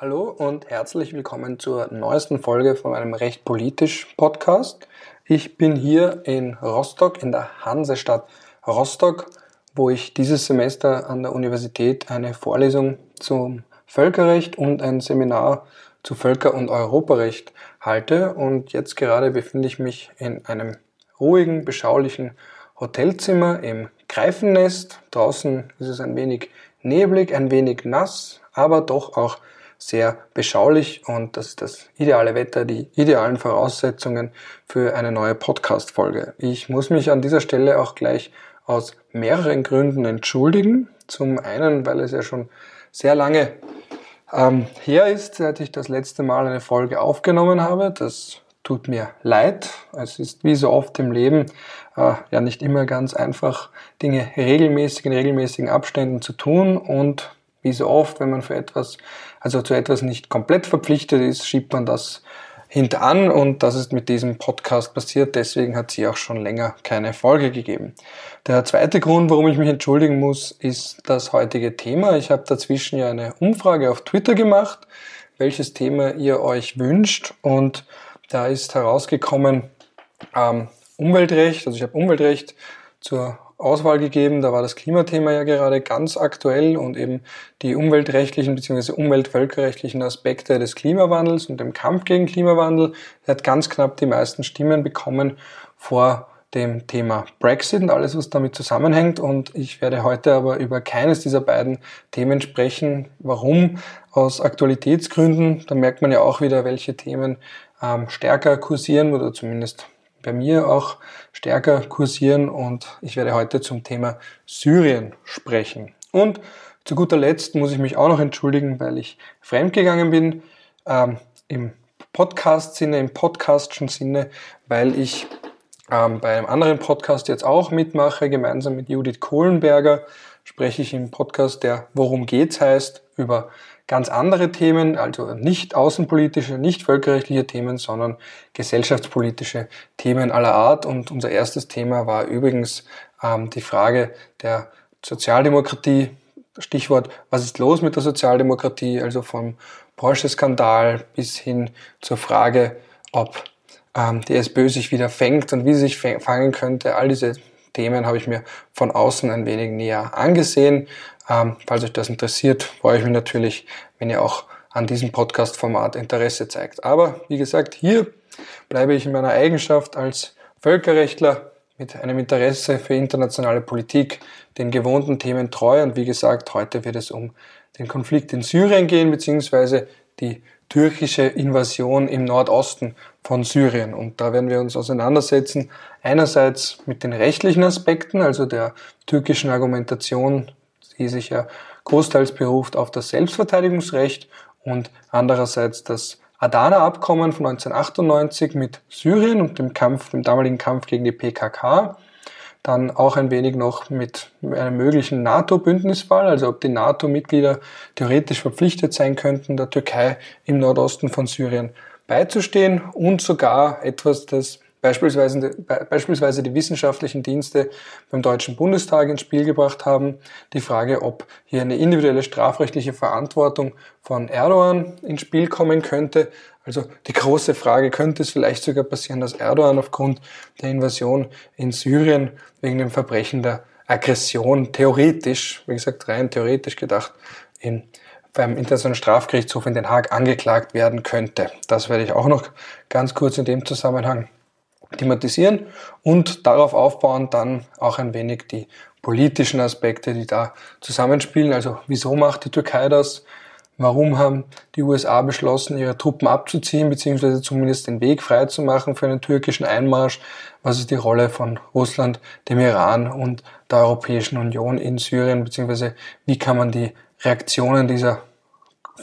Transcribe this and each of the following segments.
Hallo und herzlich willkommen zur neuesten Folge von einem Recht politisch Podcast. Ich bin hier in Rostock, in der Hansestadt Rostock, wo ich dieses Semester an der Universität eine Vorlesung zum Völkerrecht und ein Seminar zu Völker- und Europarecht halte. Und jetzt gerade befinde ich mich in einem ruhigen, beschaulichen Hotelzimmer im Greifennest. Draußen ist es ein wenig neblig, ein wenig nass, aber doch auch sehr beschaulich und das ist das ideale Wetter, die idealen Voraussetzungen für eine neue Podcast-Folge. Ich muss mich an dieser Stelle auch gleich aus mehreren Gründen entschuldigen. Zum einen, weil es ja schon sehr lange ähm, her ist, seit ich das letzte Mal eine Folge aufgenommen habe. Das tut mir leid. Es ist wie so oft im Leben äh, ja nicht immer ganz einfach, Dinge regelmäßig in regelmäßigen Abständen zu tun und wie so oft, wenn man für etwas, also zu etwas nicht komplett verpflichtet ist, schiebt man das hintan und das ist mit diesem Podcast passiert. Deswegen hat sie auch schon länger keine Folge gegeben. Der zweite Grund, warum ich mich entschuldigen muss, ist das heutige Thema. Ich habe dazwischen ja eine Umfrage auf Twitter gemacht, welches Thema ihr euch wünscht und da ist herausgekommen ähm, Umweltrecht. Also ich habe Umweltrecht zur Auswahl gegeben. Da war das Klimathema ja gerade ganz aktuell und eben die umweltrechtlichen bzw. umweltvölkerrechtlichen Aspekte des Klimawandels und dem Kampf gegen Klimawandel. Er hat ganz knapp die meisten Stimmen bekommen vor dem Thema Brexit und alles, was damit zusammenhängt. Und ich werde heute aber über keines dieser beiden Themen sprechen. Warum? Aus Aktualitätsgründen. Da merkt man ja auch wieder, welche Themen ähm, stärker kursieren oder zumindest bei mir auch stärker kursieren und ich werde heute zum Thema Syrien sprechen. Und zu guter Letzt muss ich mich auch noch entschuldigen, weil ich fremdgegangen bin ähm, im Podcast-Sinne, im podcastschen Sinne, weil ich ähm, bei einem anderen Podcast jetzt auch mitmache, gemeinsam mit Judith Kohlenberger spreche ich im Podcast, der Worum geht's heißt, über ganz andere Themen, also nicht außenpolitische, nicht völkerrechtliche Themen, sondern gesellschaftspolitische Themen aller Art. Und unser erstes Thema war übrigens ähm, die Frage der Sozialdemokratie. Stichwort, was ist los mit der Sozialdemokratie? Also vom Porsche-Skandal bis hin zur Frage, ob ähm, die SPÖ sich wieder fängt und wie sie sich fangen könnte. All diese Themen habe ich mir von außen ein wenig näher angesehen. Ähm, falls euch das interessiert, freue ich mich natürlich, wenn ihr auch an diesem Podcast-Format Interesse zeigt. Aber wie gesagt, hier bleibe ich in meiner Eigenschaft als Völkerrechtler mit einem Interesse für internationale Politik den gewohnten Themen treu. Und wie gesagt, heute wird es um den Konflikt in Syrien gehen, beziehungsweise die türkische Invasion im Nordosten von Syrien. Und da werden wir uns auseinandersetzen, einerseits mit den rechtlichen Aspekten, also der türkischen Argumentation, die sich ja großteils beruft auf das Selbstverteidigungsrecht und andererseits das Adana-Abkommen von 1998 mit Syrien und dem Kampf, dem damaligen Kampf gegen die PKK dann auch ein wenig noch mit einem möglichen NATO-Bündnisfall, also ob die NATO-Mitglieder theoretisch verpflichtet sein könnten, der Türkei im Nordosten von Syrien beizustehen und sogar etwas, das beispielsweise, beispielsweise die wissenschaftlichen Dienste beim Deutschen Bundestag ins Spiel gebracht haben. Die Frage, ob hier eine individuelle strafrechtliche Verantwortung von Erdogan ins Spiel kommen könnte. Also die große Frage, könnte es vielleicht sogar passieren, dass Erdogan aufgrund der Invasion in Syrien wegen dem Verbrechen der Aggression theoretisch, wie gesagt rein theoretisch gedacht, in beim Internationalen Strafgerichtshof in Den Haag angeklagt werden könnte. Das werde ich auch noch ganz kurz in dem Zusammenhang thematisieren und darauf aufbauen dann auch ein wenig die politischen Aspekte, die da zusammenspielen. Also wieso macht die Türkei das? Warum haben die USA beschlossen, ihre Truppen abzuziehen, beziehungsweise zumindest den Weg freizumachen für einen türkischen Einmarsch? Was ist die Rolle von Russland, dem Iran und der Europäischen Union in Syrien, beziehungsweise wie kann man die Reaktionen dieser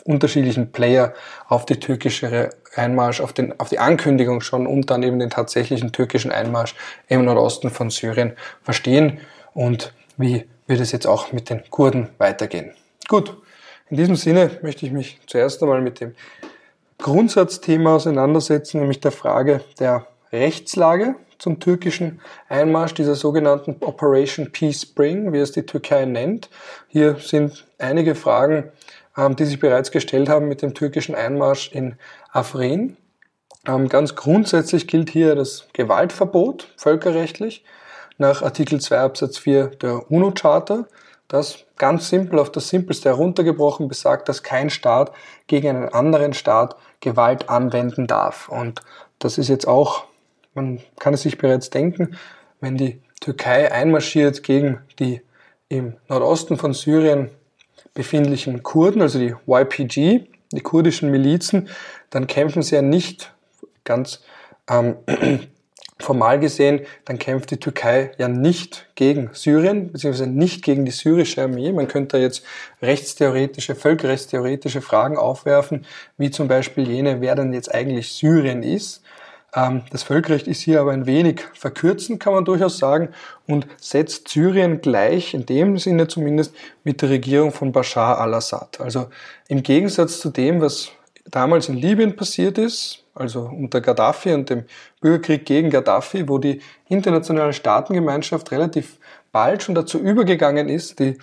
unterschiedlichen Player auf die türkische Einmarsch, auf, den, auf die Ankündigung schon und dann eben den tatsächlichen türkischen Einmarsch im Nordosten von Syrien verstehen und wie wird es jetzt auch mit den Kurden weitergehen. Gut, in diesem Sinne möchte ich mich zuerst einmal mit dem Grundsatzthema auseinandersetzen, nämlich der Frage der Rechtslage zum türkischen Einmarsch dieser sogenannten Operation Peace Spring, wie es die Türkei nennt. Hier sind einige Fragen ähm, die sich bereits gestellt haben mit dem türkischen Einmarsch in Afrin. Ähm, ganz grundsätzlich gilt hier das Gewaltverbot völkerrechtlich nach Artikel 2 Absatz 4 der UNO-Charta, das ganz simpel auf das Simpelste heruntergebrochen besagt, dass kein Staat gegen einen anderen Staat Gewalt anwenden darf. Und das ist jetzt auch, man kann es sich bereits denken, wenn die Türkei einmarschiert gegen die im Nordosten von Syrien befindlichen Kurden, also die YPG, die kurdischen Milizen, dann kämpfen sie ja nicht ganz ähm, formal gesehen, dann kämpft die Türkei ja nicht gegen Syrien, beziehungsweise nicht gegen die syrische Armee. Man könnte jetzt rechtstheoretische, völkerrechtstheoretische Fragen aufwerfen, wie zum Beispiel jene, wer denn jetzt eigentlich Syrien ist. Ähm, das Völkerrecht ist hier aber ein wenig verkürzend, kann man durchaus sagen, und setzt Syrien gleich, in dem Sinne zumindest, mit der Regierung von Bashar al-Assad. Also im Gegensatz zu dem, was damals in Libyen passiert ist, also unter Gaddafi und dem Bürgerkrieg gegen Gaddafi, wo die internationale Staatengemeinschaft relativ bald schon dazu übergegangen ist, die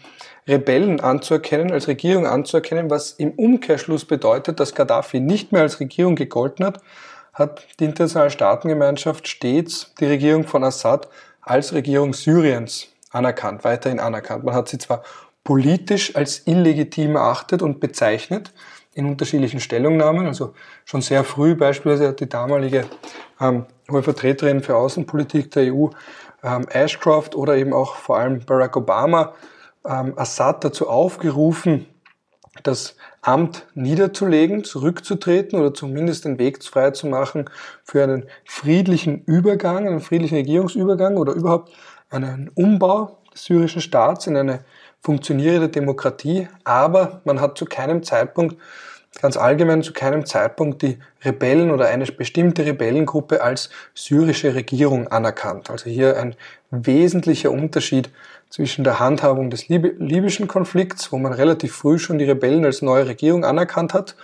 Rebellen anzuerkennen, als Regierung anzuerkennen, was im Umkehrschluss bedeutet, dass Gaddafi nicht mehr als Regierung gegolten hat, hat die internationale Staatengemeinschaft stets die Regierung von Assad als Regierung Syriens anerkannt, weiterhin anerkannt. Man hat sie zwar politisch als illegitim erachtet und bezeichnet, in unterschiedlichen Stellungnahmen. Also schon sehr früh beispielsweise hat die damalige ähm, hohe Vertreterin für Außenpolitik der EU, ähm, Ashcroft oder eben auch vor allem Barack Obama, ähm, Assad dazu aufgerufen, das Amt niederzulegen, zurückzutreten oder zumindest den Weg frei zu machen für einen friedlichen Übergang, einen friedlichen Regierungsübergang oder überhaupt einen Umbau des syrischen Staats in eine funktionierende Demokratie, aber man hat zu keinem Zeitpunkt, ganz allgemein zu keinem Zeitpunkt die Rebellen oder eine bestimmte Rebellengruppe als syrische Regierung anerkannt. Also hier ein wesentlicher Unterschied zwischen der Handhabung des libyschen Konflikts, wo man relativ früh schon die Rebellen als neue Regierung anerkannt hat,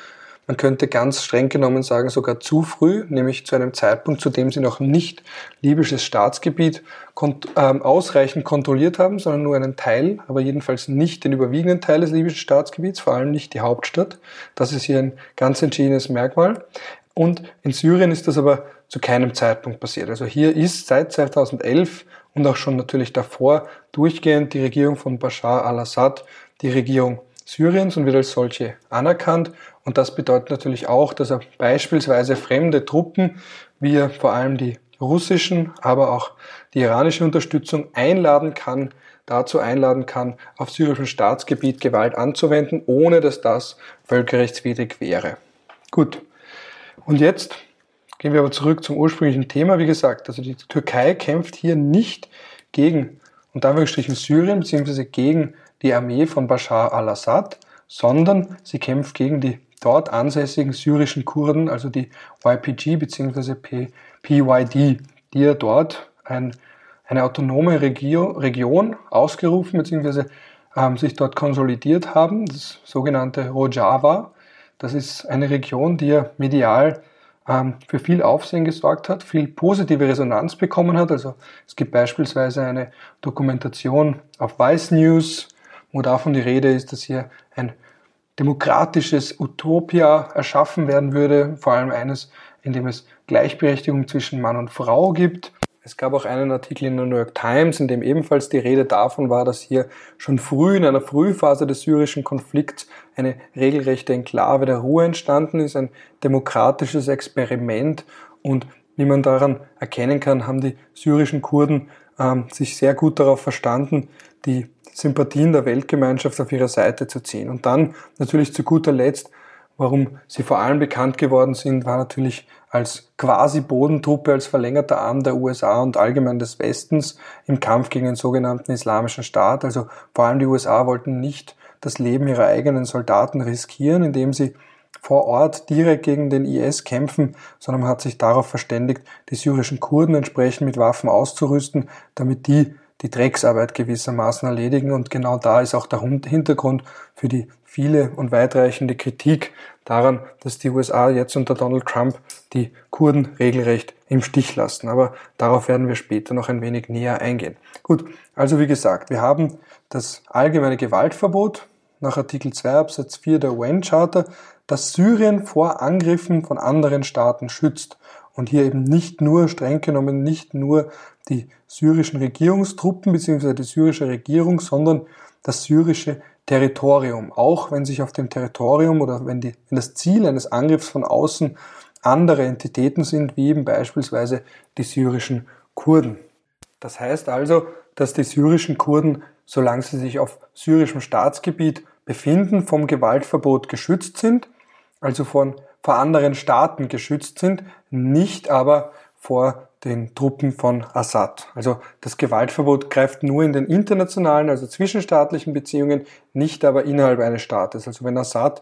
man könnte ganz streng genommen sagen, sogar zu früh, nämlich zu einem Zeitpunkt, zu dem sie noch nicht libysches Staatsgebiet kont ähm, ausreichend kontrolliert haben, sondern nur einen Teil, aber jedenfalls nicht den überwiegenden Teil des libyschen Staatsgebiets, vor allem nicht die Hauptstadt. Das ist hier ein ganz entschiedenes Merkmal. Und in Syrien ist das aber zu keinem Zeitpunkt passiert. Also hier ist seit 2011 und auch schon natürlich davor durchgehend die Regierung von Bashar al-Assad die Regierung Syriens und wird als solche anerkannt. Und das bedeutet natürlich auch, dass er beispielsweise fremde Truppen, wie er vor allem die russischen, aber auch die iranische Unterstützung einladen kann, dazu einladen kann, auf syrischem Staatsgebiet Gewalt anzuwenden, ohne dass das völkerrechtswidrig wäre. Gut. Und jetzt gehen wir aber zurück zum ursprünglichen Thema. Wie gesagt, also die Türkei kämpft hier nicht gegen, und Anführungsstrichen Syrien, beziehungsweise gegen die Armee von Bashar al-Assad, sondern sie kämpft gegen die dort ansässigen syrischen Kurden, also die YPG bzw. PYD, die ja dort ein, eine autonome Regio Region ausgerufen bzw. Ähm, sich dort konsolidiert haben, das sogenannte Rojava. Das ist eine Region, die ja medial ähm, für viel Aufsehen gesorgt hat, viel positive Resonanz bekommen hat. Also es gibt beispielsweise eine Dokumentation auf Vice News, wo davon die Rede ist, dass hier ein demokratisches Utopia erschaffen werden würde, vor allem eines, in dem es Gleichberechtigung zwischen Mann und Frau gibt. Es gab auch einen Artikel in der New York Times, in dem ebenfalls die Rede davon war, dass hier schon früh in einer Frühphase des syrischen Konflikts eine regelrechte Enklave der Ruhe entstanden ist, ein demokratisches Experiment und wie man daran erkennen kann, haben die syrischen Kurden ähm, sich sehr gut darauf verstanden, die Sympathien der Weltgemeinschaft auf ihrer Seite zu ziehen. Und dann natürlich zu guter Letzt, warum sie vor allem bekannt geworden sind, war natürlich als quasi Bodentruppe, als verlängerter Arm der USA und allgemein des Westens im Kampf gegen den sogenannten Islamischen Staat. Also vor allem die USA wollten nicht das Leben ihrer eigenen Soldaten riskieren, indem sie vor Ort direkt gegen den IS kämpfen, sondern man hat sich darauf verständigt, die syrischen Kurden entsprechend mit Waffen auszurüsten, damit die die Drecksarbeit gewissermaßen erledigen. Und genau da ist auch der Hintergrund für die viele und weitreichende Kritik daran, dass die USA jetzt unter Donald Trump die Kurden regelrecht im Stich lassen. Aber darauf werden wir später noch ein wenig näher eingehen. Gut, also wie gesagt, wir haben das allgemeine Gewaltverbot nach Artikel 2 Absatz 4 der UN-Charta, dass Syrien vor Angriffen von anderen Staaten schützt. Und hier eben nicht nur, streng genommen, nicht nur die syrischen Regierungstruppen bzw. die syrische Regierung, sondern das syrische Territorium. Auch wenn sich auf dem Territorium oder wenn, die, wenn das Ziel eines Angriffs von außen andere Entitäten sind, wie eben beispielsweise die syrischen Kurden. Das heißt also, dass die syrischen Kurden, solange sie sich auf syrischem Staatsgebiet befinden, vom Gewaltverbot geschützt sind, also von, vor anderen Staaten geschützt sind, nicht aber vor den Truppen von Assad. Also das Gewaltverbot greift nur in den internationalen, also zwischenstaatlichen Beziehungen, nicht aber innerhalb eines Staates. Also wenn Assad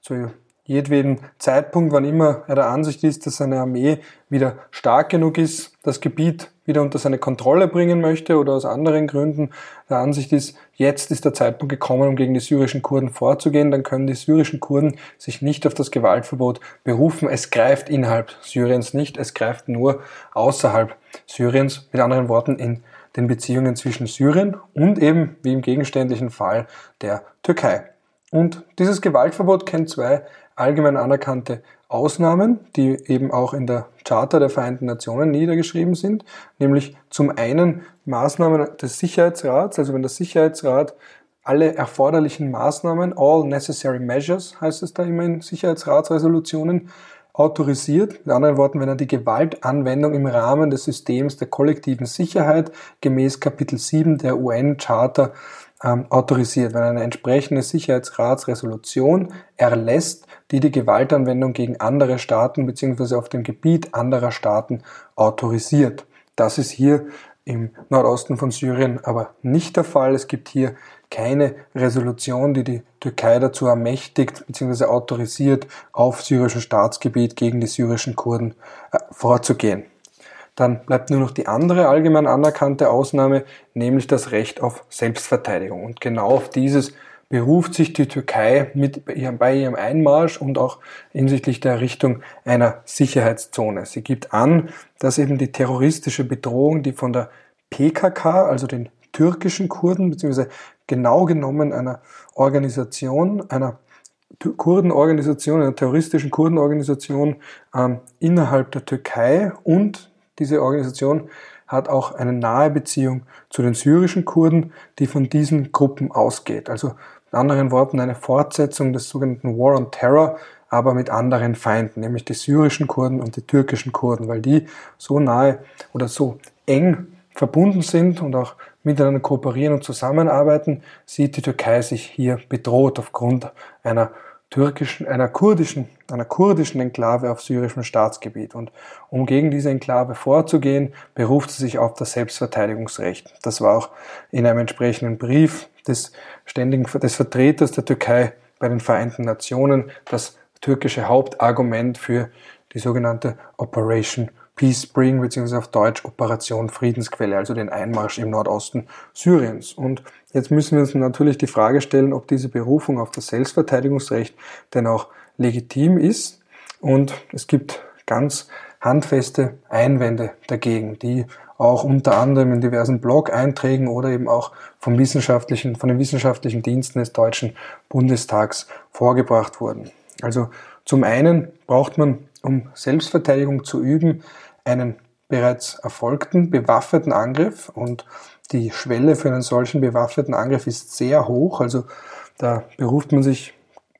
zu jedweden Zeitpunkt, wann immer er der Ansicht ist, dass seine Armee wieder stark genug ist, das Gebiet wieder unter seine Kontrolle bringen möchte oder aus anderen Gründen der Ansicht ist, jetzt ist der Zeitpunkt gekommen, um gegen die syrischen Kurden vorzugehen, dann können die syrischen Kurden sich nicht auf das Gewaltverbot berufen. Es greift innerhalb Syriens nicht, es greift nur außerhalb Syriens, mit anderen Worten in den Beziehungen zwischen Syrien und eben, wie im gegenständlichen Fall, der Türkei. Und dieses Gewaltverbot kennt zwei allgemein anerkannte Ausnahmen, die eben auch in der Charta der Vereinten Nationen niedergeschrieben sind, nämlich zum einen Maßnahmen des Sicherheitsrats, also wenn der Sicherheitsrat alle erforderlichen Maßnahmen, all necessary measures heißt es da immer in Sicherheitsratsresolutionen, autorisiert. Mit anderen Worten, wenn er die Gewaltanwendung im Rahmen des Systems der kollektiven Sicherheit gemäß Kapitel 7 der UN-Charta ähm, autorisiert, wenn eine entsprechende Sicherheitsratsresolution erlässt, die die Gewaltanwendung gegen andere Staaten bzw. auf dem Gebiet anderer Staaten autorisiert. Das ist hier im Nordosten von Syrien aber nicht der Fall. Es gibt hier keine Resolution, die die Türkei dazu ermächtigt bzw. autorisiert, auf syrischem Staatsgebiet gegen die syrischen Kurden äh, vorzugehen. Dann bleibt nur noch die andere allgemein anerkannte Ausnahme, nämlich das Recht auf Selbstverteidigung. Und genau auf dieses beruft sich die Türkei mit bei ihrem Einmarsch und auch hinsichtlich der Errichtung einer Sicherheitszone. Sie gibt an, dass eben die terroristische Bedrohung, die von der PKK, also den türkischen Kurden, beziehungsweise genau genommen einer Organisation, einer Kurdenorganisation, einer terroristischen Kurdenorganisation ähm, innerhalb der Türkei und diese Organisation hat auch eine nahe Beziehung zu den syrischen Kurden, die von diesen Gruppen ausgeht. Also mit anderen Worten eine Fortsetzung des sogenannten War on Terror, aber mit anderen Feinden, nämlich die syrischen Kurden und die türkischen Kurden, weil die so nahe oder so eng verbunden sind und auch miteinander kooperieren und zusammenarbeiten, sieht die Türkei sich hier bedroht aufgrund einer türkischen, einer kurdischen, einer kurdischen Enklave auf syrischem Staatsgebiet. Und um gegen diese Enklave vorzugehen, beruft sie sich auf das Selbstverteidigungsrecht. Das war auch in einem entsprechenden Brief des ständigen, des Vertreters der Türkei bei den Vereinten Nationen das türkische Hauptargument für die sogenannte Operation Peace Spring beziehungsweise auf Deutsch Operation Friedensquelle, also den Einmarsch im Nordosten Syriens. Und jetzt müssen wir uns natürlich die Frage stellen, ob diese Berufung auf das Selbstverteidigungsrecht denn auch legitim ist. Und es gibt ganz handfeste Einwände dagegen, die auch unter anderem in diversen Blog-Einträgen oder eben auch vom wissenschaftlichen, von den wissenschaftlichen Diensten des Deutschen Bundestags vorgebracht wurden. Also zum einen braucht man, um Selbstverteidigung zu üben, einen bereits erfolgten bewaffneten Angriff und die Schwelle für einen solchen bewaffneten Angriff ist sehr hoch. Also da beruft man sich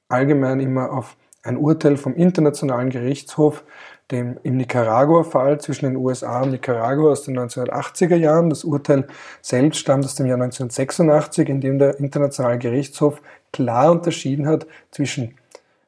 allgemein immer auf ein Urteil vom Internationalen Gerichtshof, dem im Nicaragua-Fall zwischen den USA und Nicaragua aus den 1980er Jahren. Das Urteil selbst stammt aus dem Jahr 1986, in dem der Internationale Gerichtshof klar unterschieden hat zwischen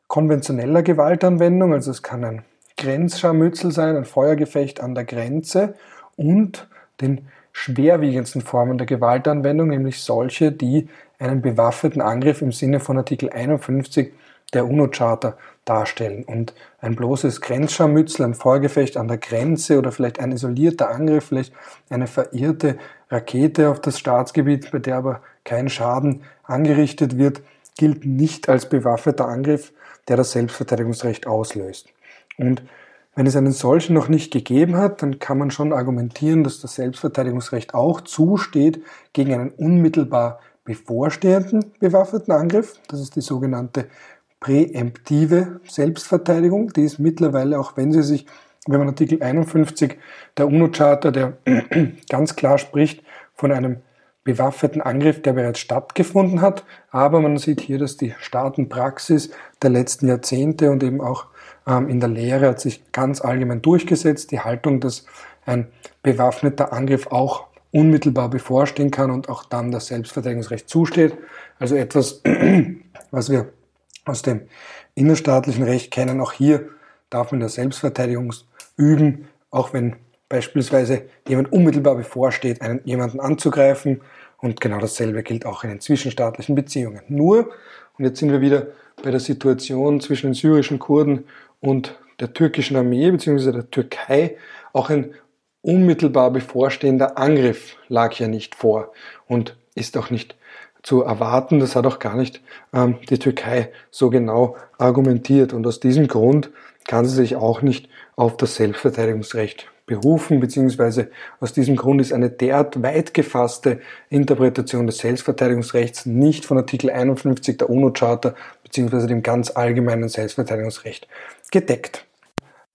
konventioneller Gewaltanwendung, also es kann ein Grenzscharmützel sein, ein Feuergefecht an der Grenze und den schwerwiegendsten Formen der Gewaltanwendung, nämlich solche, die einen bewaffneten Angriff im Sinne von Artikel 51 der UNO-Charta darstellen. Und ein bloßes Grenzscharmützel, ein Feuergefecht an der Grenze oder vielleicht ein isolierter Angriff, vielleicht eine verirrte Rakete auf das Staatsgebiet, bei der aber kein Schaden angerichtet wird, gilt nicht als bewaffneter Angriff, der das Selbstverteidigungsrecht auslöst. Und wenn es einen solchen noch nicht gegeben hat, dann kann man schon argumentieren, dass das Selbstverteidigungsrecht auch zusteht gegen einen unmittelbar bevorstehenden bewaffneten Angriff. Das ist die sogenannte präemptive Selbstverteidigung. Die ist mittlerweile, auch wenn sie sich, wenn man Artikel 51 der UNO-Charta, der ganz klar spricht von einem bewaffneten Angriff, der bereits stattgefunden hat. Aber man sieht hier, dass die Staatenpraxis der letzten Jahrzehnte und eben auch in der Lehre hat sich ganz allgemein durchgesetzt. Die Haltung, dass ein bewaffneter Angriff auch unmittelbar bevorstehen kann und auch dann das Selbstverteidigungsrecht zusteht. Also etwas, was wir aus dem innerstaatlichen Recht kennen. Auch hier darf man das Selbstverteidigung üben, auch wenn beispielsweise jemand unmittelbar bevorsteht, einen, jemanden anzugreifen. Und genau dasselbe gilt auch in den zwischenstaatlichen Beziehungen. Nur, und jetzt sind wir wieder bei der Situation zwischen den syrischen Kurden und der türkischen Armee bzw. der Türkei, auch ein unmittelbar bevorstehender Angriff lag ja nicht vor und ist auch nicht zu erwarten. Das hat auch gar nicht ähm, die Türkei so genau argumentiert. Und aus diesem Grund kann sie sich auch nicht auf das Selbstverteidigungsrecht berufen, beziehungsweise aus diesem Grund ist eine derart weit gefasste Interpretation des Selbstverteidigungsrechts nicht von Artikel 51 der UNO-Charta, beziehungsweise dem ganz allgemeinen Selbstverteidigungsrecht gedeckt.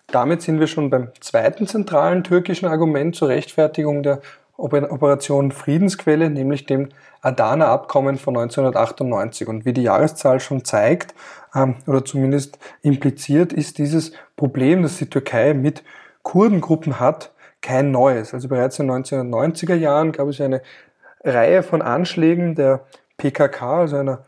Damit sind wir schon beim zweiten zentralen türkischen Argument zur Rechtfertigung der Operation Friedensquelle, nämlich dem Adana-Abkommen von 1998. Und wie die Jahreszahl schon zeigt, ähm, oder zumindest impliziert, ist dieses Problem, das die Türkei mit Kurdengruppen hat, kein neues. Also bereits in den 1990er Jahren gab es eine Reihe von Anschlägen der PKK, also einer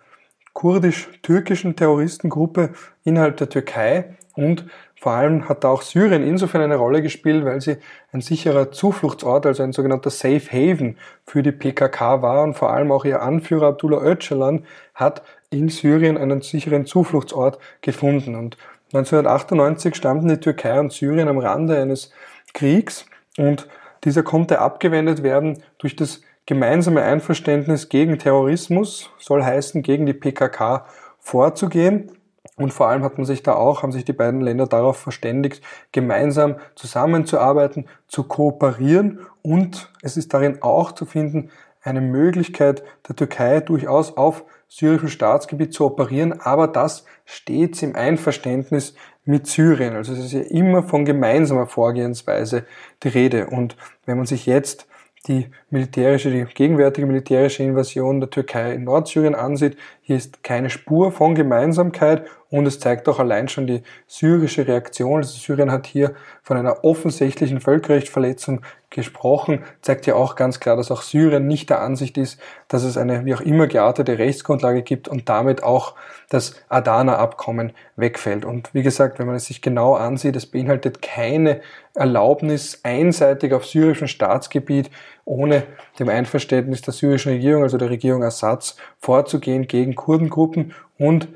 kurdisch-türkischen Terroristengruppe innerhalb der Türkei und vor allem hat auch Syrien insofern eine Rolle gespielt, weil sie ein sicherer Zufluchtsort, also ein sogenannter Safe Haven für die PKK war und vor allem auch ihr Anführer Abdullah Öcalan hat in Syrien einen sicheren Zufluchtsort gefunden. Und 1998 standen die Türkei und Syrien am Rande eines Kriegs und dieser konnte abgewendet werden durch das gemeinsame Einverständnis gegen Terrorismus, soll heißen, gegen die PKK vorzugehen. Und vor allem hat man sich da auch, haben sich die beiden Länder darauf verständigt, gemeinsam zusammenzuarbeiten, zu kooperieren und es ist darin auch zu finden, eine Möglichkeit der Türkei durchaus auf syrischem Staatsgebiet zu operieren, aber das stets im Einverständnis mit Syrien. Also es ist ja immer von gemeinsamer Vorgehensweise die Rede. Und wenn man sich jetzt die militärische, die gegenwärtige militärische Invasion der Türkei in Nordsyrien ansieht. Hier ist keine Spur von Gemeinsamkeit und es zeigt auch allein schon die syrische Reaktion. Also Syrien hat hier von einer offensichtlichen Völkerrechtsverletzung gesprochen, zeigt ja auch ganz klar, dass auch Syrien nicht der Ansicht ist, dass es eine wie auch immer geartete Rechtsgrundlage gibt und damit auch das Adana-Abkommen wegfällt. Und wie gesagt, wenn man es sich genau ansieht, es beinhaltet keine Erlaubnis einseitig auf syrischem Staatsgebiet ohne dem Einverständnis der syrischen Regierung, also der Regierung Assads, vorzugehen gegen Kurdengruppen und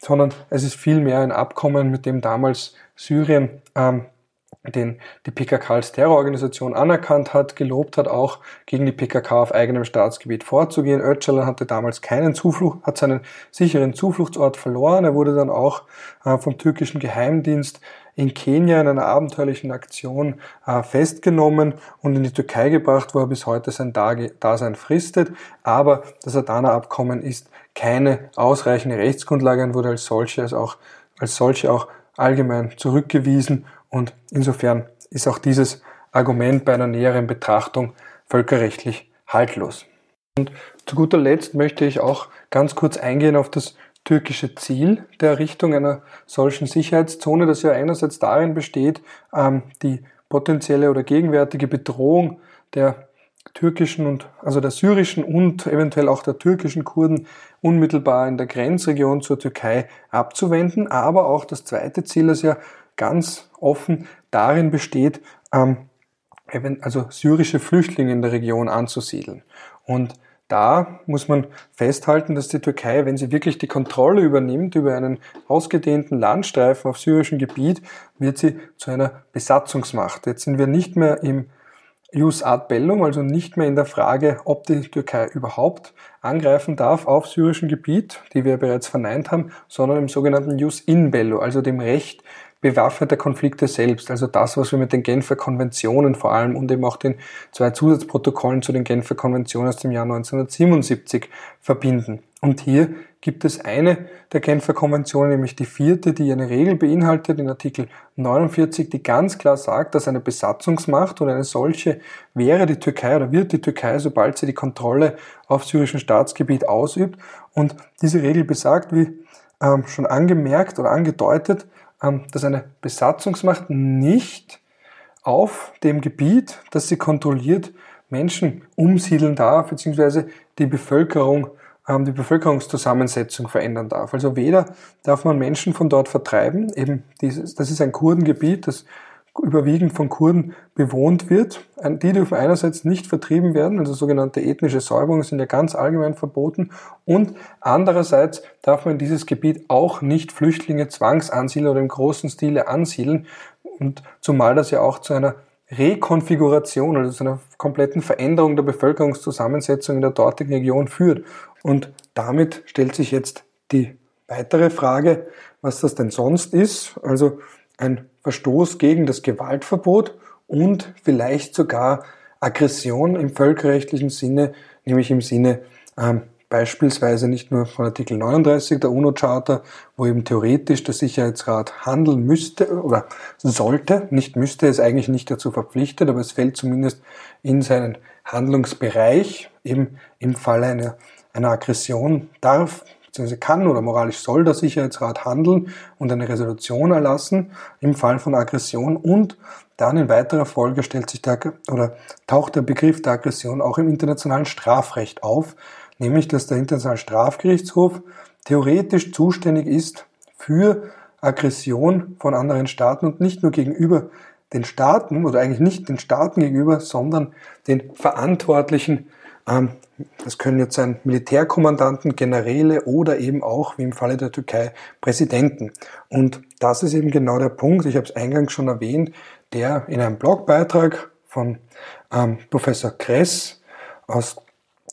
sondern es ist vielmehr ein Abkommen, mit dem damals Syrien ähm, den die PKK als Terrororganisation anerkannt hat, gelobt hat, auch gegen die PKK auf eigenem Staatsgebiet vorzugehen. Öcalan hatte damals keinen Zuflucht, hat seinen sicheren Zufluchtsort verloren. Er wurde dann auch äh, vom türkischen Geheimdienst in Kenia in einer abenteuerlichen Aktion äh, festgenommen und in die Türkei gebracht, wo er bis heute sein Dasein fristet. Aber das Adana-Abkommen ist keine ausreichende Rechtsgrundlage und wurde als solche, als auch, als solche auch allgemein zurückgewiesen und insofern ist auch dieses Argument bei einer näheren Betrachtung völkerrechtlich haltlos. Und zu guter Letzt möchte ich auch ganz kurz eingehen auf das türkische Ziel der Errichtung einer solchen Sicherheitszone, das ja einerseits darin besteht, ähm, die potenzielle oder gegenwärtige Bedrohung der türkischen und also der syrischen und eventuell auch der türkischen Kurden unmittelbar in der Grenzregion zur Türkei abzuwenden, aber auch das zweite Ziel, das ja ganz offen darin besteht, ähm, also syrische Flüchtlinge in der Region anzusiedeln. Und da muss man festhalten, dass die Türkei, wenn sie wirklich die Kontrolle übernimmt über einen ausgedehnten Landstreifen auf syrischem Gebiet, wird sie zu einer Besatzungsmacht. Jetzt sind wir nicht mehr im Jus ad bellum, also nicht mehr in der Frage, ob die Türkei überhaupt angreifen darf auf syrischem Gebiet, die wir bereits verneint haben, sondern im sogenannten Jus in bello, also dem Recht bewaffneter Konflikte selbst, also das, was wir mit den Genfer Konventionen vor allem und eben auch den zwei Zusatzprotokollen zu den Genfer Konventionen aus dem Jahr 1977 verbinden. Und hier gibt es eine der Genfer Konventionen, nämlich die vierte, die eine Regel beinhaltet in Artikel 49, die ganz klar sagt, dass eine Besatzungsmacht oder eine solche wäre die Türkei oder wird die Türkei, sobald sie die Kontrolle auf syrischem Staatsgebiet ausübt. Und diese Regel besagt, wie ähm, schon angemerkt oder angedeutet, dass eine Besatzungsmacht nicht auf dem Gebiet, das sie kontrolliert, Menschen umsiedeln darf, beziehungsweise die Bevölkerung, ähm, die Bevölkerungszusammensetzung verändern darf. Also weder darf man Menschen von dort vertreiben, eben dieses, das ist ein Kurdengebiet, das überwiegend von Kurden bewohnt wird. Die dürfen einerseits nicht vertrieben werden, also sogenannte ethnische Säuberungen sind ja ganz allgemein verboten. Und andererseits darf man in dieses Gebiet auch nicht Flüchtlinge zwangsansiedeln oder im großen Stile ansiedeln. Und zumal das ja auch zu einer Rekonfiguration, also zu einer kompletten Veränderung der Bevölkerungszusammensetzung in der dortigen Region führt. Und damit stellt sich jetzt die weitere Frage, was das denn sonst ist. Also ein Verstoß gegen das Gewaltverbot und vielleicht sogar Aggression im völkerrechtlichen Sinne, nämlich im Sinne ähm, beispielsweise nicht nur von Artikel 39 der UNO-Charta, wo eben theoretisch der Sicherheitsrat handeln müsste oder sollte, nicht müsste, ist eigentlich nicht dazu verpflichtet, aber es fällt zumindest in seinen Handlungsbereich, eben im Falle einer, einer Aggression darf beziehungsweise kann oder moralisch soll der Sicherheitsrat handeln und eine Resolution erlassen im Fall von Aggression. Und dann in weiterer Folge stellt sich der, oder taucht der Begriff der Aggression auch im internationalen Strafrecht auf, nämlich dass der Internationale Strafgerichtshof theoretisch zuständig ist für Aggression von anderen Staaten und nicht nur gegenüber den Staaten oder eigentlich nicht den Staaten gegenüber, sondern den Verantwortlichen das können jetzt sein Militärkommandanten, Generäle oder eben auch, wie im Falle der Türkei, Präsidenten. Und das ist eben genau der Punkt, ich habe es eingangs schon erwähnt, der in einem Blogbeitrag von ähm, Professor Kress aus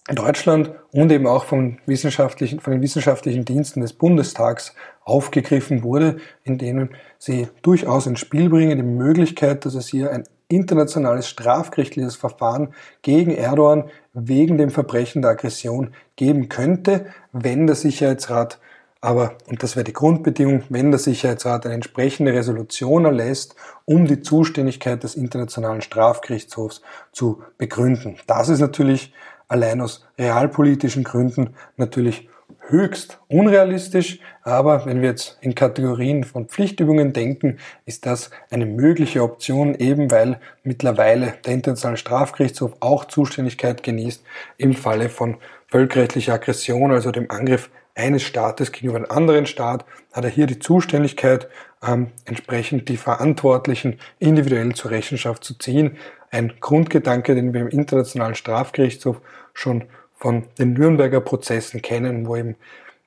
Deutschland und eben auch von, wissenschaftlichen, von den wissenschaftlichen Diensten des Bundestags aufgegriffen wurde, in denen sie durchaus ins Spiel bringen die Möglichkeit, dass es hier ein internationales strafgerichtliches Verfahren gegen Erdogan wegen dem Verbrechen der Aggression geben könnte, wenn der Sicherheitsrat aber, und das wäre die Grundbedingung, wenn der Sicherheitsrat eine entsprechende Resolution erlässt, um die Zuständigkeit des Internationalen Strafgerichtshofs zu begründen. Das ist natürlich allein aus realpolitischen Gründen natürlich höchst unrealistisch, aber wenn wir jetzt in Kategorien von Pflichtübungen denken, ist das eine mögliche Option, eben weil mittlerweile der Internationale Strafgerichtshof auch Zuständigkeit genießt im Falle von völkerrechtlicher Aggression, also dem Angriff eines Staates gegenüber einem anderen Staat, hat er hier die Zuständigkeit, ähm, entsprechend die Verantwortlichen individuell zur Rechenschaft zu ziehen. Ein Grundgedanke, den wir im Internationalen Strafgerichtshof schon von den Nürnberger Prozessen kennen, wo eben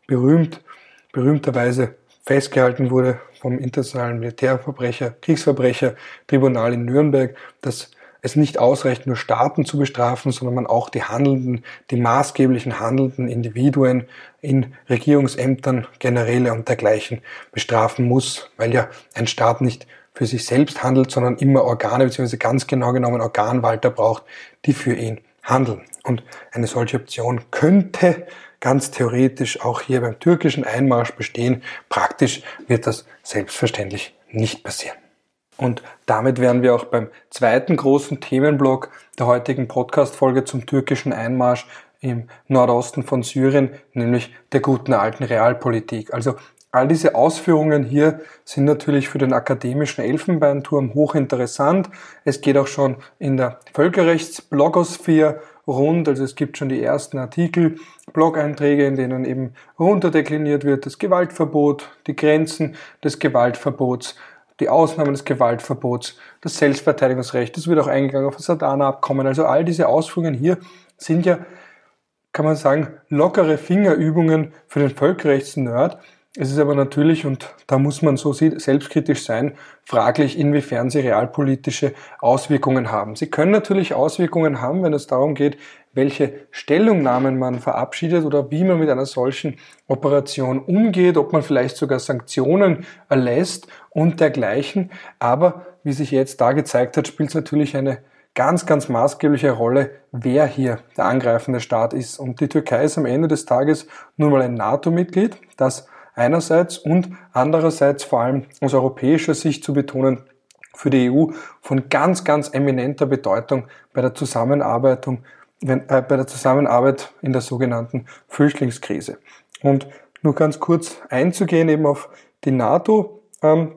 berühmt, berühmterweise festgehalten wurde vom internationalen Militärverbrecher, Kriegsverbrecher-Tribunal in Nürnberg, dass es nicht ausreicht, nur Staaten zu bestrafen, sondern man auch die handelnden, die maßgeblichen handelnden Individuen in Regierungsämtern, Generäle und dergleichen bestrafen muss, weil ja ein Staat nicht für sich selbst handelt, sondern immer Organe, beziehungsweise ganz genau genommen Organwalter braucht, die für ihn handeln. Und eine solche Option könnte ganz theoretisch auch hier beim türkischen Einmarsch bestehen. Praktisch wird das selbstverständlich nicht passieren. Und damit wären wir auch beim zweiten großen Themenblock der heutigen Podcast-Folge zum türkischen Einmarsch im Nordosten von Syrien, nämlich der guten alten Realpolitik. Also all diese Ausführungen hier sind natürlich für den akademischen Elfenbeinturm hochinteressant. Es geht auch schon in der Völkerrechtsblogosphäre rund. Also es gibt schon die ersten Artikel, Blog-Einträge, in denen eben runterdekliniert wird das Gewaltverbot, die Grenzen des Gewaltverbots, die Ausnahmen des Gewaltverbots, das Selbstverteidigungsrecht. Das wird auch eingegangen auf das Adana-Abkommen. Also all diese Ausführungen hier sind ja, kann man sagen, lockere Fingerübungen für den Völkerrechtsnerd, es ist aber natürlich, und da muss man so selbstkritisch sein, fraglich, inwiefern sie realpolitische Auswirkungen haben. Sie können natürlich Auswirkungen haben, wenn es darum geht, welche Stellungnahmen man verabschiedet oder wie man mit einer solchen Operation umgeht, ob man vielleicht sogar Sanktionen erlässt und dergleichen. Aber wie sich jetzt da gezeigt hat, spielt es natürlich eine ganz, ganz maßgebliche Rolle, wer hier der angreifende Staat ist. Und die Türkei ist am Ende des Tages nun mal ein NATO-Mitglied, das einerseits und andererseits vor allem aus europäischer Sicht zu betonen, für die EU von ganz, ganz eminenter Bedeutung bei der Zusammenarbeit, wenn, äh, bei der Zusammenarbeit in der sogenannten Flüchtlingskrise. Und nur ganz kurz einzugehen eben auf die NATO. Ähm,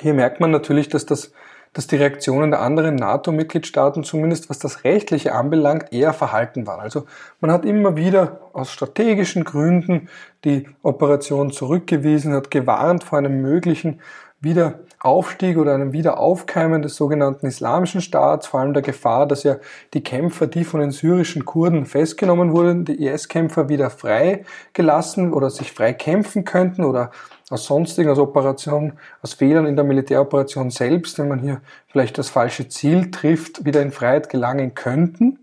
hier merkt man natürlich, dass das dass die Reaktionen der anderen NATO-Mitgliedstaaten zumindest was das Rechtliche anbelangt eher verhalten waren. Also man hat immer wieder aus strategischen Gründen die Operation zurückgewiesen, hat gewarnt vor einem möglichen Wiederaufstieg oder einem Wiederaufkeimen des sogenannten Islamischen Staats, vor allem der Gefahr, dass ja die Kämpfer, die von den syrischen Kurden festgenommen wurden, die IS-Kämpfer wieder frei gelassen oder sich frei kämpfen könnten oder aus sonstigen, aus Operationen, aus Fehlern in der Militäroperation selbst, wenn man hier vielleicht das falsche Ziel trifft, wieder in Freiheit gelangen könnten.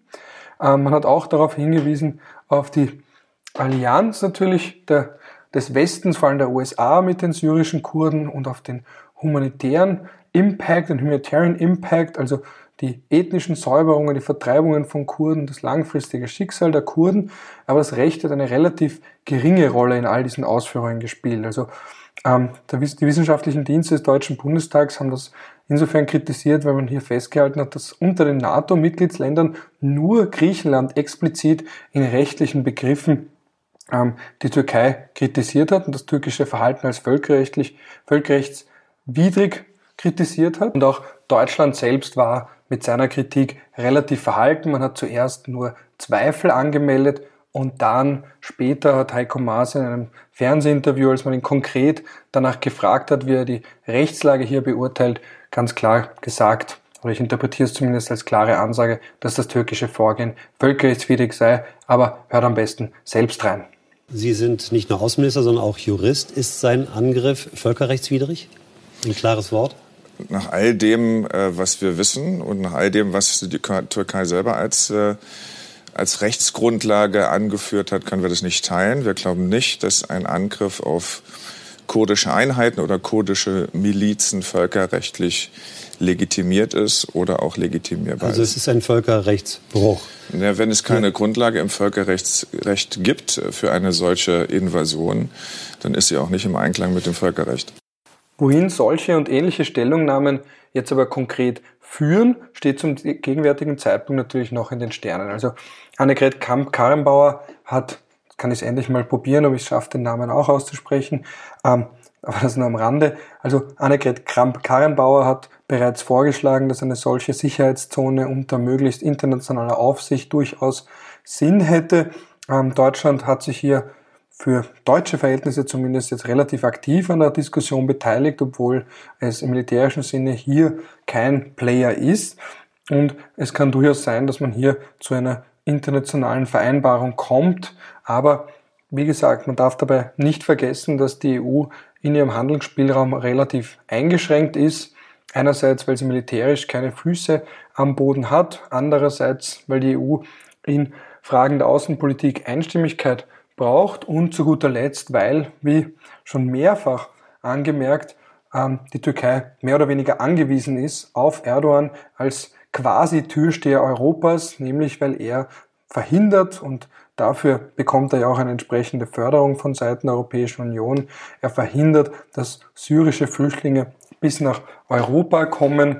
Ähm, man hat auch darauf hingewiesen, auf die Allianz natürlich der, des Westens, vor allem der USA mit den syrischen Kurden und auf den humanitären Impact, den Humanitarian Impact, also die ethnischen Säuberungen, die Vertreibungen von Kurden, das langfristige Schicksal der Kurden, aber das Recht hat eine relativ geringe Rolle in all diesen Ausführungen gespielt. Also ähm, die wissenschaftlichen Dienste des Deutschen Bundestags haben das insofern kritisiert, weil man hier festgehalten hat, dass unter den NATO-Mitgliedsländern nur Griechenland explizit in rechtlichen Begriffen die Türkei kritisiert hat und das türkische Verhalten als völkerrechtlich, völkerrechtswidrig kritisiert hat. Und auch Deutschland selbst war mit seiner Kritik relativ verhalten. Man hat zuerst nur Zweifel angemeldet und dann später hat Heiko Maas in einem Fernsehinterview, als man ihn konkret danach gefragt hat, wie er die Rechtslage hier beurteilt, ganz klar gesagt, oder ich interpretiere es zumindest als klare Ansage, dass das türkische Vorgehen völkerrechtswidrig sei, aber hört am besten selbst rein. Sie sind nicht nur Außenminister, sondern auch Jurist. Ist sein Angriff völkerrechtswidrig? Ein klares Wort? nach all dem, äh, was wir wissen und nach all dem, was die Türkei selber als, äh, als Rechtsgrundlage angeführt hat, können wir das nicht teilen. Wir glauben nicht, dass ein Angriff auf kurdische Einheiten oder kurdische Milizen völkerrechtlich legitimiert ist oder auch legitimierbar also ist. Also es ist ein Völkerrechtsbruch. Ja, wenn es keine ja. Grundlage im Völkerrechtsrecht gibt für eine solche Invasion, dann ist sie auch nicht im Einklang mit dem Völkerrecht. Wohin solche und ähnliche Stellungnahmen jetzt aber konkret führen, steht zum gegenwärtigen Zeitpunkt natürlich noch in den Sternen. Also Annegret Kamp-Karrenbauer hat, kann ich es endlich mal probieren, ob ich es schaffe, den Namen auch auszusprechen, ähm, aber das nur am Rande. Also Annegret Kramp-Karrenbauer hat bereits vorgeschlagen, dass eine solche Sicherheitszone unter möglichst internationaler Aufsicht durchaus Sinn hätte. Ähm, Deutschland hat sich hier für deutsche Verhältnisse zumindest jetzt relativ aktiv an der Diskussion beteiligt, obwohl es im militärischen Sinne hier kein Player ist. Und es kann durchaus sein, dass man hier zu einer internationalen Vereinbarung kommt. Aber wie gesagt, man darf dabei nicht vergessen, dass die EU in ihrem Handlungsspielraum relativ eingeschränkt ist. Einerseits, weil sie militärisch keine Füße am Boden hat. Andererseits, weil die EU in Fragen der Außenpolitik Einstimmigkeit braucht und zu guter Letzt, weil, wie schon mehrfach angemerkt, ähm, die Türkei mehr oder weniger angewiesen ist auf Erdogan als quasi Türsteher Europas, nämlich weil er verhindert und dafür bekommt er ja auch eine entsprechende Förderung von Seiten der Europäischen Union. Er verhindert, dass syrische Flüchtlinge bis nach Europa kommen.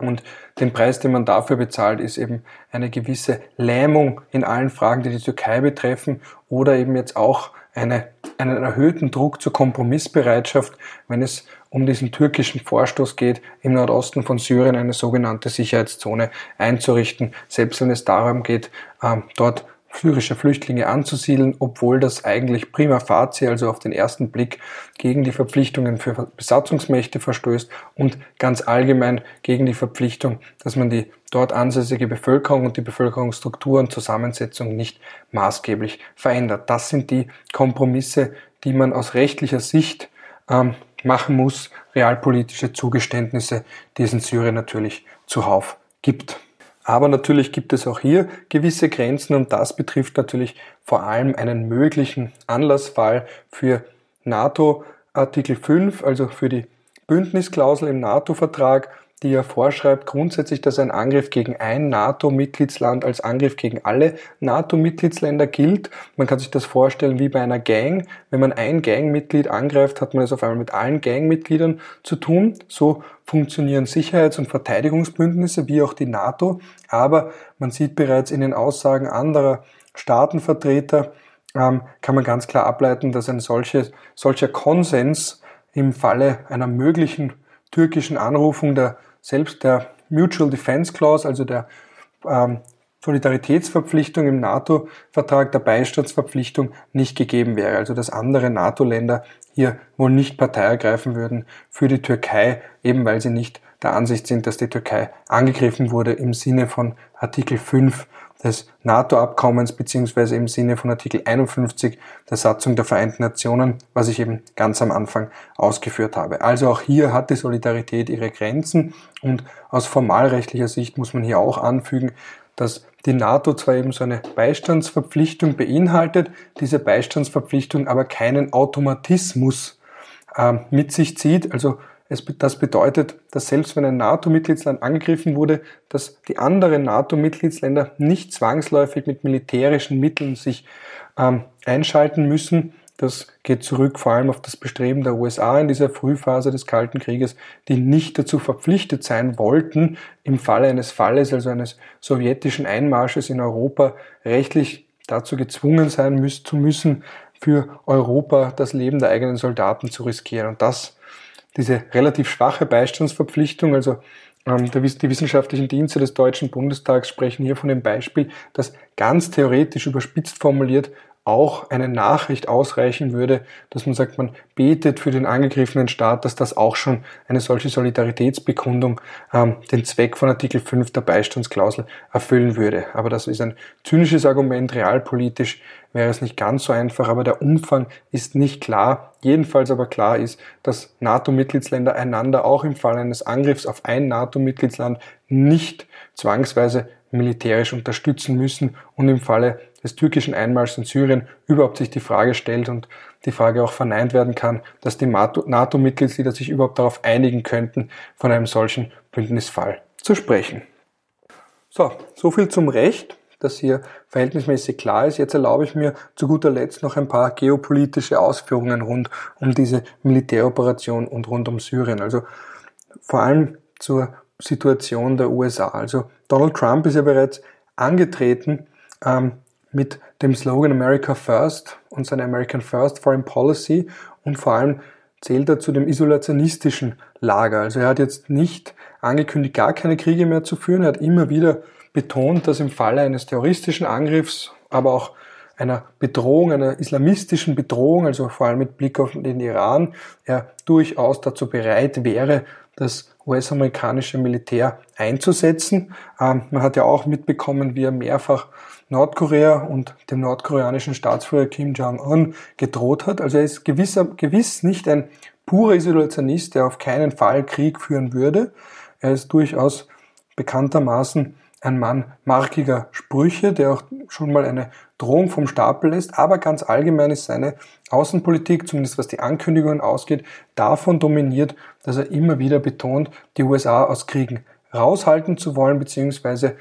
Und den Preis, den man dafür bezahlt, ist eben eine gewisse Lähmung in allen Fragen, die die Türkei betreffen oder eben jetzt auch eine, einen erhöhten Druck zur Kompromissbereitschaft, wenn es um diesen türkischen Vorstoß geht, im Nordosten von Syrien eine sogenannte Sicherheitszone einzurichten, selbst wenn es darum geht, ähm, dort syrische Flüchtlinge anzusiedeln, obwohl das eigentlich prima facie, also auf den ersten Blick, gegen die Verpflichtungen für Besatzungsmächte verstößt und ganz allgemein gegen die Verpflichtung, dass man die dort ansässige Bevölkerung und die Bevölkerungsstruktur und Zusammensetzung nicht maßgeblich verändert. Das sind die Kompromisse, die man aus rechtlicher Sicht ähm, machen muss, realpolitische Zugeständnisse, die es in Syrien natürlich zuhauf gibt. Aber natürlich gibt es auch hier gewisse Grenzen und das betrifft natürlich vor allem einen möglichen Anlassfall für NATO Artikel 5, also für die Bündnisklausel im NATO-Vertrag die ja vorschreibt grundsätzlich, dass ein Angriff gegen ein NATO-Mitgliedsland als Angriff gegen alle NATO-Mitgliedsländer gilt. Man kann sich das vorstellen wie bei einer Gang. Wenn man ein Gangmitglied angreift, hat man es auf einmal mit allen Gangmitgliedern zu tun. So funktionieren Sicherheits- und Verteidigungsbündnisse wie auch die NATO. Aber man sieht bereits in den Aussagen anderer Staatenvertreter, ähm, kann man ganz klar ableiten, dass ein solches, solcher Konsens im Falle einer möglichen türkischen Anrufung der selbst der Mutual Defense Clause, also der ähm, Solidaritätsverpflichtung im NATO-Vertrag, der Beistandsverpflichtung nicht gegeben wäre. Also dass andere NATO-Länder hier wohl nicht Partei ergreifen würden für die Türkei, eben weil sie nicht der Ansicht sind, dass die Türkei angegriffen wurde im Sinne von Artikel 5 des NATO-Abkommens beziehungsweise im Sinne von Artikel 51 der Satzung der Vereinten Nationen, was ich eben ganz am Anfang ausgeführt habe. Also auch hier hat die Solidarität ihre Grenzen und aus formalrechtlicher Sicht muss man hier auch anfügen, dass die NATO zwar eben so eine Beistandsverpflichtung beinhaltet, diese Beistandsverpflichtung aber keinen Automatismus äh, mit sich zieht, also es, das bedeutet, dass selbst wenn ein NATO-Mitgliedsland angegriffen wurde, dass die anderen NATO-Mitgliedsländer nicht zwangsläufig mit militärischen Mitteln sich ähm, einschalten müssen. Das geht zurück vor allem auf das Bestreben der USA in dieser Frühphase des Kalten Krieges, die nicht dazu verpflichtet sein wollten, im Falle eines Falles, also eines sowjetischen Einmarsches in Europa, rechtlich dazu gezwungen sein zu müssen, für Europa das Leben der eigenen Soldaten zu riskieren. Und das diese relativ schwache Beistandsverpflichtung, also ähm, die wissenschaftlichen Dienste des Deutschen Bundestags sprechen hier von dem Beispiel, dass ganz theoretisch überspitzt formuliert auch eine Nachricht ausreichen würde, dass man sagt, man betet für den angegriffenen Staat, dass das auch schon eine solche Solidaritätsbekundung ähm, den Zweck von Artikel 5 der Beistandsklausel erfüllen würde. Aber das ist ein zynisches Argument, realpolitisch wäre es nicht ganz so einfach, aber der Umfang ist nicht klar. Jedenfalls aber klar ist, dass NATO-Mitgliedsländer einander auch im Fall eines Angriffs auf ein NATO-Mitgliedsland nicht zwangsweise militärisch unterstützen müssen und im Falle des türkischen Einmarschs in Syrien überhaupt sich die Frage stellt und die Frage auch verneint werden kann, dass die NATO-Mitgliedsländer sich überhaupt darauf einigen könnten, von einem solchen Bündnisfall zu sprechen. So, so viel zum Recht, das hier verhältnismäßig klar ist. Jetzt erlaube ich mir zu guter Letzt noch ein paar geopolitische Ausführungen rund um diese Militäroperation und rund um Syrien. Also vor allem zur Situation der USA. Also Donald Trump ist ja bereits angetreten ähm, mit dem Slogan America First und seiner American First Foreign Policy und vor allem zählt er zu dem isolationistischen Lager. Also er hat jetzt nicht angekündigt, gar keine Kriege mehr zu führen. Er hat immer wieder betont, dass im Falle eines terroristischen Angriffs, aber auch einer Bedrohung, einer islamistischen Bedrohung, also vor allem mit Blick auf den Iran, er durchaus dazu bereit wäre, das US-amerikanische Militär einzusetzen. Ähm, man hat ja auch mitbekommen, wie er mehrfach Nordkorea und dem nordkoreanischen Staatsführer Kim Jong-un gedroht hat. Also er ist gewisser, gewiss nicht ein purer Isolationist, der auf keinen Fall Krieg führen würde. Er ist durchaus bekanntermaßen ein Mann markiger Sprüche, der auch schon mal eine Drohung vom Stapel lässt, aber ganz allgemein ist seine Außenpolitik, zumindest was die Ankündigungen ausgeht, davon dominiert, dass er immer wieder betont, die USA aus Kriegen raushalten zu wollen, beziehungsweise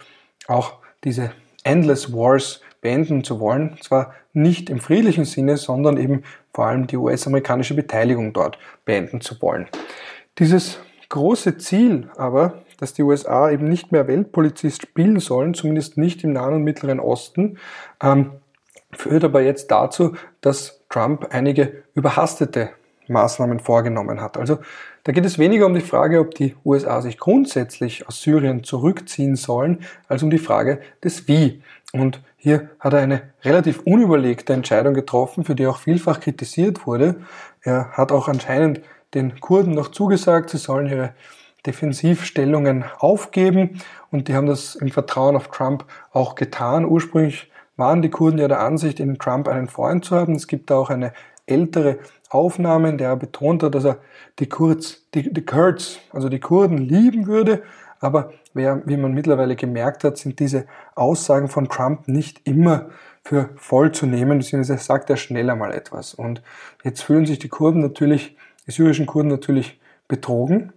auch diese Endless Wars beenden zu wollen. Zwar nicht im friedlichen Sinne, sondern eben vor allem die US-amerikanische Beteiligung dort beenden zu wollen. Dieses große Ziel aber, dass die USA eben nicht mehr Weltpolizist spielen sollen, zumindest nicht im Nahen und Mittleren Osten, ähm, führt aber jetzt dazu, dass Trump einige überhastete Maßnahmen vorgenommen hat. Also da geht es weniger um die Frage, ob die USA sich grundsätzlich aus Syrien zurückziehen sollen, als um die Frage des Wie. Und hier hat er eine relativ unüberlegte Entscheidung getroffen, für die auch vielfach kritisiert wurde. Er hat auch anscheinend den Kurden noch zugesagt, sie sollen ihre Defensivstellungen aufgeben und die haben das im Vertrauen auf Trump auch getan. Ursprünglich waren die Kurden ja der Ansicht, in Trump einen Freund zu haben. Es gibt da auch eine ältere Aufnahme, in der er betont hat, dass er die, Kurz, die, die Kurds, also die Kurden lieben würde, Aber wer, wie man mittlerweile gemerkt hat, sind diese Aussagen von Trump nicht immer für voll zu nehmen, beziehungsweise sagt er schneller mal etwas. Und jetzt fühlen sich die Kurden natürlich, die syrischen Kurden natürlich betrogen.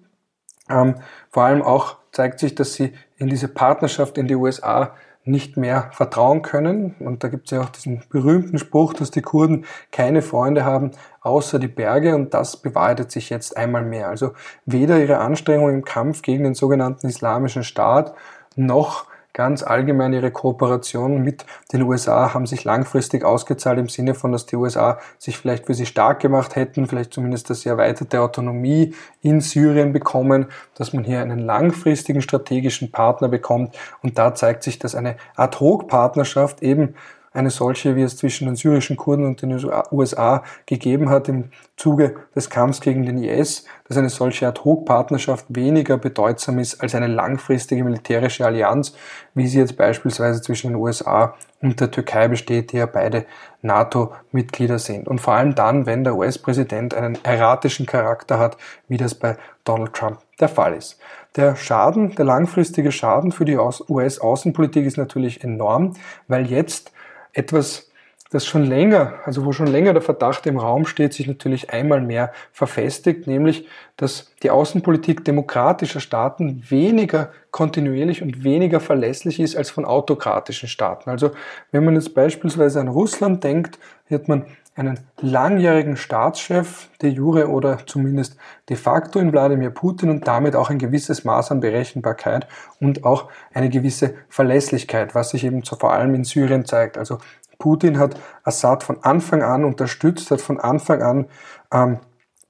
Ähm, vor allem auch zeigt sich, dass sie in diese Partnerschaft in die USA nicht mehr vertrauen können. Und da gibt es ja auch diesen berühmten Spruch, dass die Kurden keine Freunde haben außer die Berge und das bewahrheitet sich jetzt einmal mehr. Also weder ihre Anstrengungen im Kampf gegen den sogenannten Islamischen Staat noch ganz allgemein ihre Kooperation mit den USA haben sich langfristig ausgezahlt im Sinne von, dass die USA sich vielleicht für sie stark gemacht hätten, vielleicht zumindest, dass sie erweiterte Autonomie in Syrien bekommen, dass man hier einen langfristigen strategischen Partner bekommt. Und da zeigt sich, dass eine Ad-Hoc-Partnerschaft eben eine solche, wie es zwischen den syrischen Kurden und den USA gegeben hat im Zuge des Kampfs gegen den IS, dass eine solche Ad-Hoc-Partnerschaft weniger bedeutsam ist als eine langfristige militärische Allianz, wie sie jetzt beispielsweise zwischen den USA und der Türkei besteht, die ja beide NATO-Mitglieder sind. Und vor allem dann, wenn der US-Präsident einen erratischen Charakter hat, wie das bei Donald Trump der Fall ist. Der Schaden, der langfristige Schaden für die US-Außenpolitik ist natürlich enorm, weil jetzt etwas, das schon länger, also wo schon länger der Verdacht im Raum steht, sich natürlich einmal mehr verfestigt, nämlich, dass die Außenpolitik demokratischer Staaten weniger kontinuierlich und weniger verlässlich ist als von autokratischen Staaten. Also wenn man jetzt beispielsweise an Russland denkt, hat man einen langjährigen Staatschef de jure oder zumindest de facto in Wladimir Putin und damit auch ein gewisses Maß an Berechenbarkeit und auch eine gewisse Verlässlichkeit, was sich eben vor allem in Syrien zeigt. Also Putin hat Assad von Anfang an unterstützt, hat von Anfang an ähm,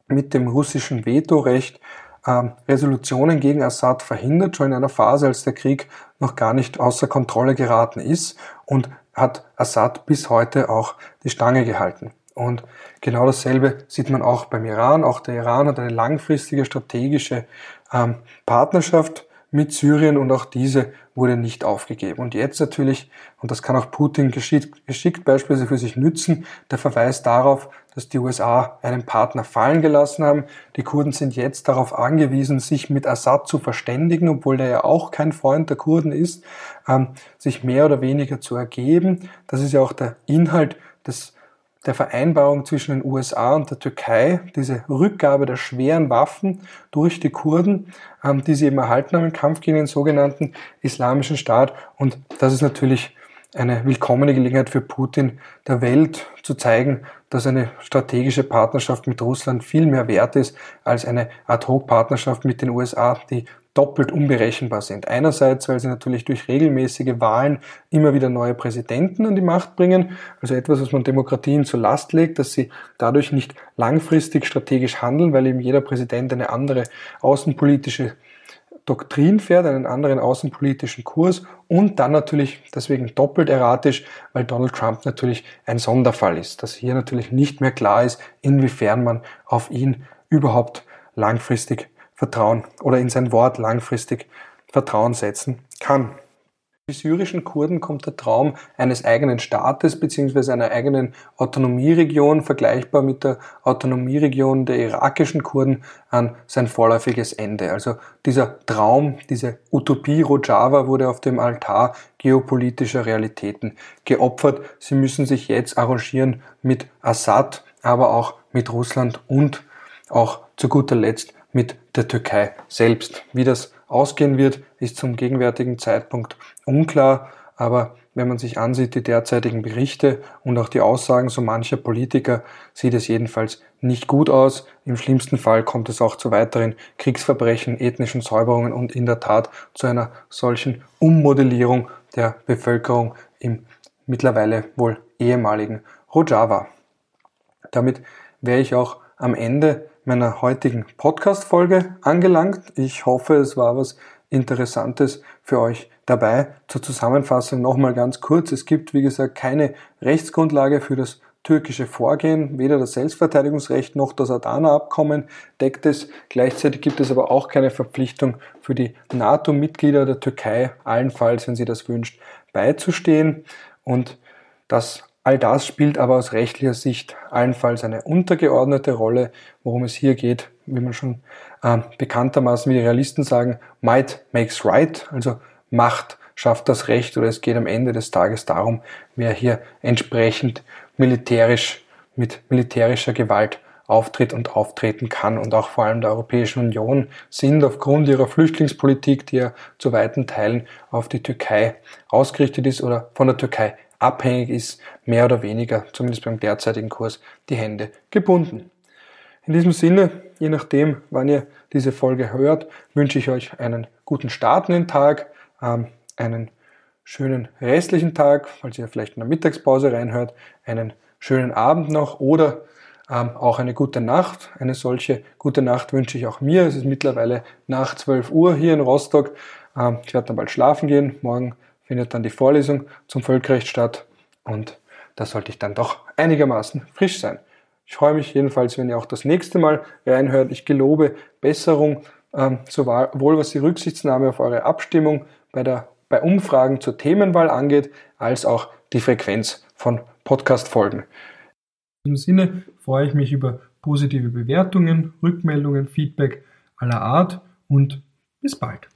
mit dem russischen Vetorecht ähm, Resolutionen gegen Assad verhindert, schon in einer Phase, als der Krieg noch gar nicht außer Kontrolle geraten ist und hat Assad bis heute auch die Stange gehalten. Und genau dasselbe sieht man auch beim Iran. Auch der Iran hat eine langfristige strategische ähm, Partnerschaft mit Syrien und auch diese wurde nicht aufgegeben. Und jetzt natürlich, und das kann auch Putin geschickt, geschickt beispielsweise für sich nützen, der Verweis darauf, dass die USA einen Partner fallen gelassen haben. Die Kurden sind jetzt darauf angewiesen, sich mit Assad zu verständigen, obwohl der ja auch kein Freund der Kurden ist, ähm, sich mehr oder weniger zu ergeben. Das ist ja auch der Inhalt des der Vereinbarung zwischen den USA und der Türkei, diese Rückgabe der schweren Waffen durch die Kurden, ähm, die sie eben erhalten haben im Kampf gegen den sogenannten Islamischen Staat. Und das ist natürlich eine willkommene Gelegenheit für Putin, der Welt zu zeigen, dass eine strategische Partnerschaft mit Russland viel mehr wert ist als eine Ad-Hoc-Partnerschaft mit den USA, die doppelt unberechenbar sind. Einerseits, weil sie natürlich durch regelmäßige Wahlen immer wieder neue Präsidenten an die Macht bringen, also etwas, was man Demokratien zur Last legt, dass sie dadurch nicht langfristig strategisch handeln, weil eben jeder Präsident eine andere außenpolitische Doktrin fährt, einen anderen außenpolitischen Kurs und dann natürlich deswegen doppelt erratisch, weil Donald Trump natürlich ein Sonderfall ist, dass hier natürlich nicht mehr klar ist, inwiefern man auf ihn überhaupt langfristig Vertrauen oder in sein Wort langfristig Vertrauen setzen kann. Die syrischen Kurden kommt der Traum eines eigenen Staates bzw. einer eigenen Autonomieregion, vergleichbar mit der Autonomieregion der irakischen Kurden, an sein vorläufiges Ende. Also dieser Traum, diese Utopie Rojava wurde auf dem Altar geopolitischer Realitäten geopfert. Sie müssen sich jetzt arrangieren mit Assad, aber auch mit Russland und auch zu guter Letzt mit der Türkei selbst. Wie das ausgehen wird, ist zum gegenwärtigen Zeitpunkt unklar, aber wenn man sich ansieht, die derzeitigen Berichte und auch die Aussagen so mancher Politiker, sieht es jedenfalls nicht gut aus. Im schlimmsten Fall kommt es auch zu weiteren Kriegsverbrechen, ethnischen Säuberungen und in der Tat zu einer solchen Ummodellierung der Bevölkerung im mittlerweile wohl ehemaligen Rojava. Damit wäre ich auch am Ende meiner heutigen Podcast-Folge angelangt. Ich hoffe, es war was Interessantes für euch dabei. Zur Zusammenfassung nochmal ganz kurz. Es gibt, wie gesagt, keine Rechtsgrundlage für das türkische Vorgehen. Weder das Selbstverteidigungsrecht noch das Adana-Abkommen deckt es. Gleichzeitig gibt es aber auch keine Verpflichtung für die NATO-Mitglieder der Türkei, allenfalls, wenn sie das wünscht, beizustehen. Und das All das spielt aber aus rechtlicher Sicht allenfalls eine untergeordnete Rolle. Worum es hier geht, wie man schon äh, bekanntermaßen, wie die Realisten sagen, might makes right, also Macht schafft das Recht oder es geht am Ende des Tages darum, wer hier entsprechend militärisch mit militärischer Gewalt auftritt und auftreten kann. Und auch vor allem der Europäischen Union sind aufgrund ihrer Flüchtlingspolitik, die ja zu weiten Teilen auf die Türkei ausgerichtet ist oder von der Türkei abhängig ist, mehr oder weniger, zumindest beim derzeitigen Kurs, die Hände gebunden. In diesem Sinne, je nachdem, wann ihr diese Folge hört, wünsche ich euch einen guten Start in den Tag, ähm, einen schönen restlichen Tag, falls ihr vielleicht in der Mittagspause reinhört, einen schönen Abend noch oder ähm, auch eine gute Nacht. Eine solche gute Nacht wünsche ich auch mir. Es ist mittlerweile nach 12 Uhr hier in Rostock. Ähm, ich werde dann bald schlafen gehen. Morgen findet dann die Vorlesung zum Völkerrecht statt und da sollte ich dann doch einigermaßen frisch sein. Ich freue mich jedenfalls, wenn ihr auch das nächste Mal reinhört. Ich gelobe Besserung, ähm, sowohl was die Rücksichtnahme auf eure Abstimmung bei, der, bei Umfragen zur Themenwahl angeht, als auch die Frequenz von Podcast-Folgen. In diesem Sinne freue ich mich über positive Bewertungen, Rückmeldungen, Feedback aller Art und bis bald.